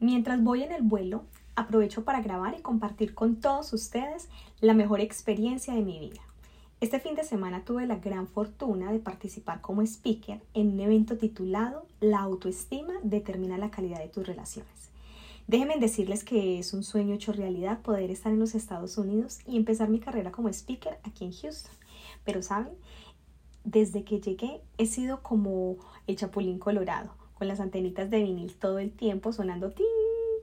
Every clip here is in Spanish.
Mientras voy en el vuelo, aprovecho para grabar y compartir con todos ustedes la mejor experiencia de mi vida. Este fin de semana tuve la gran fortuna de participar como speaker en un evento titulado La autoestima determina la calidad de tus relaciones. Déjenme decirles que es un sueño hecho realidad poder estar en los Estados Unidos y empezar mi carrera como speaker aquí en Houston. Pero saben, desde que llegué he sido como el chapulín colorado, con las antenitas de vinil todo el tiempo sonando tin,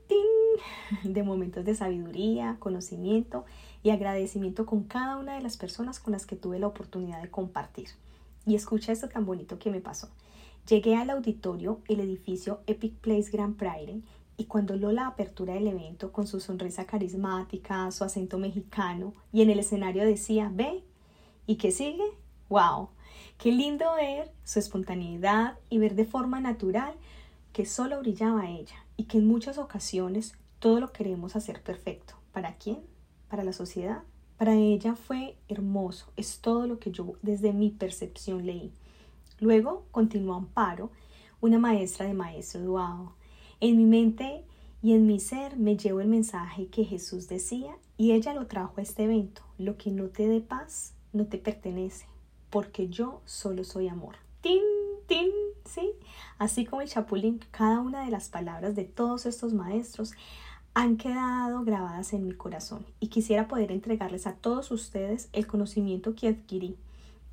tin, de momentos de sabiduría, conocimiento y agradecimiento con cada una de las personas con las que tuve la oportunidad de compartir. Y escucha esto tan bonito que me pasó. Llegué al auditorio, el edificio Epic Place Grand Prairie, y cuando lo la apertura del evento con su sonrisa carismática, su acento mexicano, y en el escenario decía, ve, ¿y qué sigue? ¡Wow! Qué lindo ver su espontaneidad y ver de forma natural que solo brillaba ella y que en muchas ocasiones todo lo queremos hacer perfecto. ¿Para quién? ¿Para la sociedad? Para ella fue hermoso, es todo lo que yo desde mi percepción leí. Luego continuó Amparo, una maestra de maestro Eduardo. En mi mente y en mi ser me llevo el mensaje que Jesús decía y ella lo trajo a este evento. Lo que no te dé paz no te pertenece, porque yo solo soy amor. ¡Tin, tin! ¿Sí? Así como el chapulín, cada una de las palabras de todos estos maestros han quedado grabadas en mi corazón y quisiera poder entregarles a todos ustedes el conocimiento que adquirí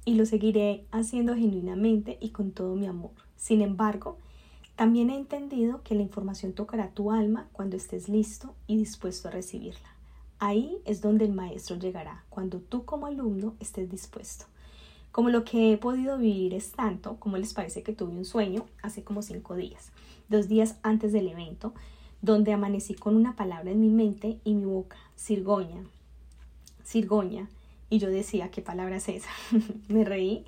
y lo seguiré haciendo genuinamente y con todo mi amor. Sin embargo, también he entendido que la información tocará tu alma cuando estés listo y dispuesto a recibirla. Ahí es donde el maestro llegará, cuando tú como alumno estés dispuesto. Como lo que he podido vivir es tanto, como les parece que tuve un sueño hace como cinco días, dos días antes del evento, donde amanecí con una palabra en mi mente y mi boca, Cirgoña, Cirgoña, y yo decía, ¿qué palabra es esa? Me reí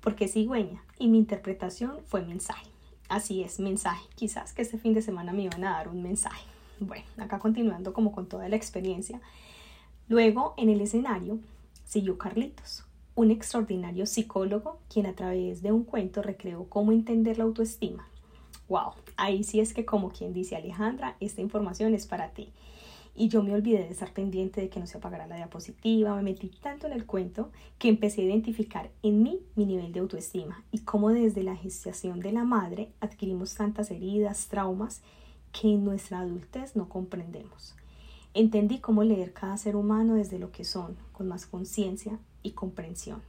porque cigüeña y mi interpretación fue mensaje. Así es, mensaje. Quizás que este fin de semana me iban a dar un mensaje. Bueno, acá continuando como con toda la experiencia. Luego, en el escenario, siguió Carlitos, un extraordinario psicólogo quien a través de un cuento recreó cómo entender la autoestima. Wow, ahí sí es que como quien dice Alejandra, esta información es para ti. Y yo me olvidé de estar pendiente de que no se apagara la diapositiva, me metí tanto en el cuento que empecé a identificar en mí mi nivel de autoestima y cómo desde la gestación de la madre adquirimos tantas heridas, traumas que en nuestra adultez no comprendemos. Entendí cómo leer cada ser humano desde lo que son, con más conciencia y comprensión.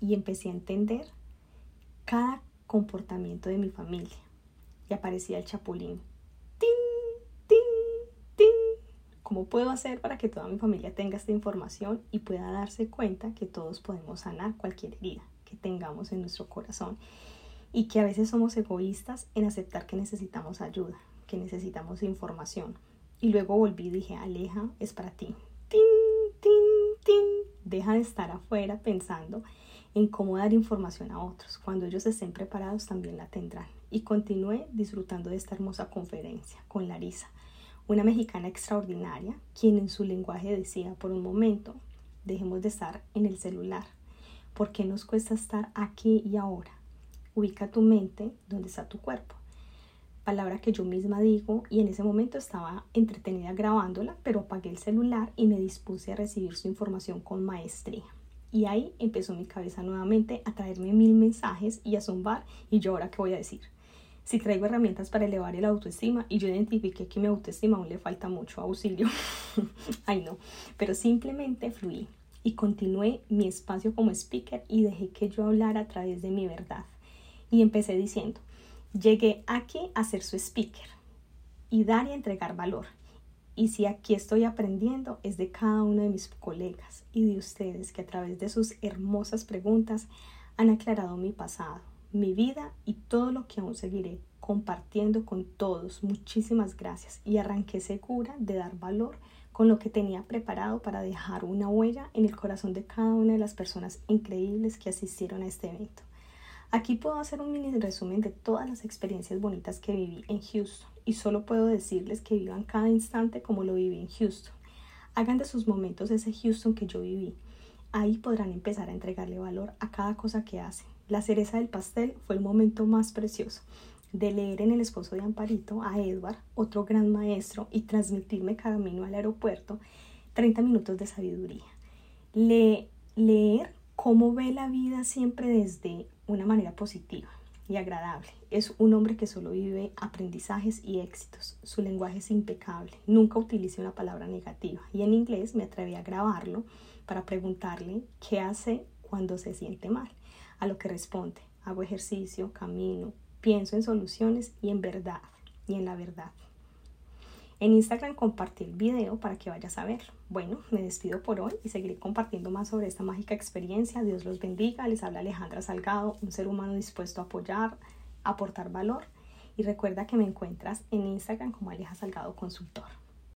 Y empecé a entender cada comportamiento de mi familia. Y aparecía el chapulín. ¡Tin! ¡Tin! ¡Tin! ¿Cómo puedo hacer para que toda mi familia tenga esta información y pueda darse cuenta que todos podemos sanar cualquier herida que tengamos en nuestro corazón? Y que a veces somos egoístas en aceptar que necesitamos ayuda, que necesitamos información. Y luego volví y dije, Aleja, es para ti. Deja de estar afuera pensando en cómo dar información a otros. Cuando ellos estén preparados también la tendrán. Y continué disfrutando de esta hermosa conferencia con Larisa, una mexicana extraordinaria, quien en su lenguaje decía por un momento, dejemos de estar en el celular. ¿Por qué nos cuesta estar aquí y ahora? Ubica tu mente donde está tu cuerpo palabra que yo misma digo y en ese momento estaba entretenida grabándola, pero apagué el celular y me dispuse a recibir su información con maestría. Y ahí empezó mi cabeza nuevamente a traerme mil mensajes y a zumbar y yo ahora qué voy a decir. Si traigo herramientas para elevar el autoestima y yo identifiqué que mi autoestima aún le falta mucho auxilio. Ay no, pero simplemente fluí y continué mi espacio como speaker y dejé que yo hablara a través de mi verdad. Y empecé diciendo, Llegué aquí a ser su speaker y dar y entregar valor. Y si aquí estoy aprendiendo es de cada uno de mis colegas y de ustedes que a través de sus hermosas preguntas han aclarado mi pasado, mi vida y todo lo que aún seguiré compartiendo con todos. Muchísimas gracias y arranqué segura de dar valor con lo que tenía preparado para dejar una huella en el corazón de cada una de las personas increíbles que asistieron a este evento. Aquí puedo hacer un mini resumen de todas las experiencias bonitas que viví en Houston y solo puedo decirles que vivan cada instante como lo viví en Houston. Hagan de sus momentos ese Houston que yo viví. Ahí podrán empezar a entregarle valor a cada cosa que hacen. La cereza del pastel fue el momento más precioso. de leer en El esposo de Amparito a Edward, otro gran maestro, y transmitirme camino al aeropuerto 30 minutos de sabiduría. leer cómo ve la vida siempre desde una manera positiva y agradable. Es un hombre que solo vive aprendizajes y éxitos. Su lenguaje es impecable. Nunca utiliza una palabra negativa. Y en inglés me atreví a grabarlo para preguntarle qué hace cuando se siente mal. A lo que responde, hago ejercicio, camino, pienso en soluciones y en verdad, y en la verdad. En Instagram compartí el video para que vayas a verlo. Bueno, me despido por hoy y seguiré compartiendo más sobre esta mágica experiencia. Dios los bendiga. Les habla Alejandra Salgado, un ser humano dispuesto a apoyar, aportar valor. Y recuerda que me encuentras en Instagram como Aleja Salgado Consultor.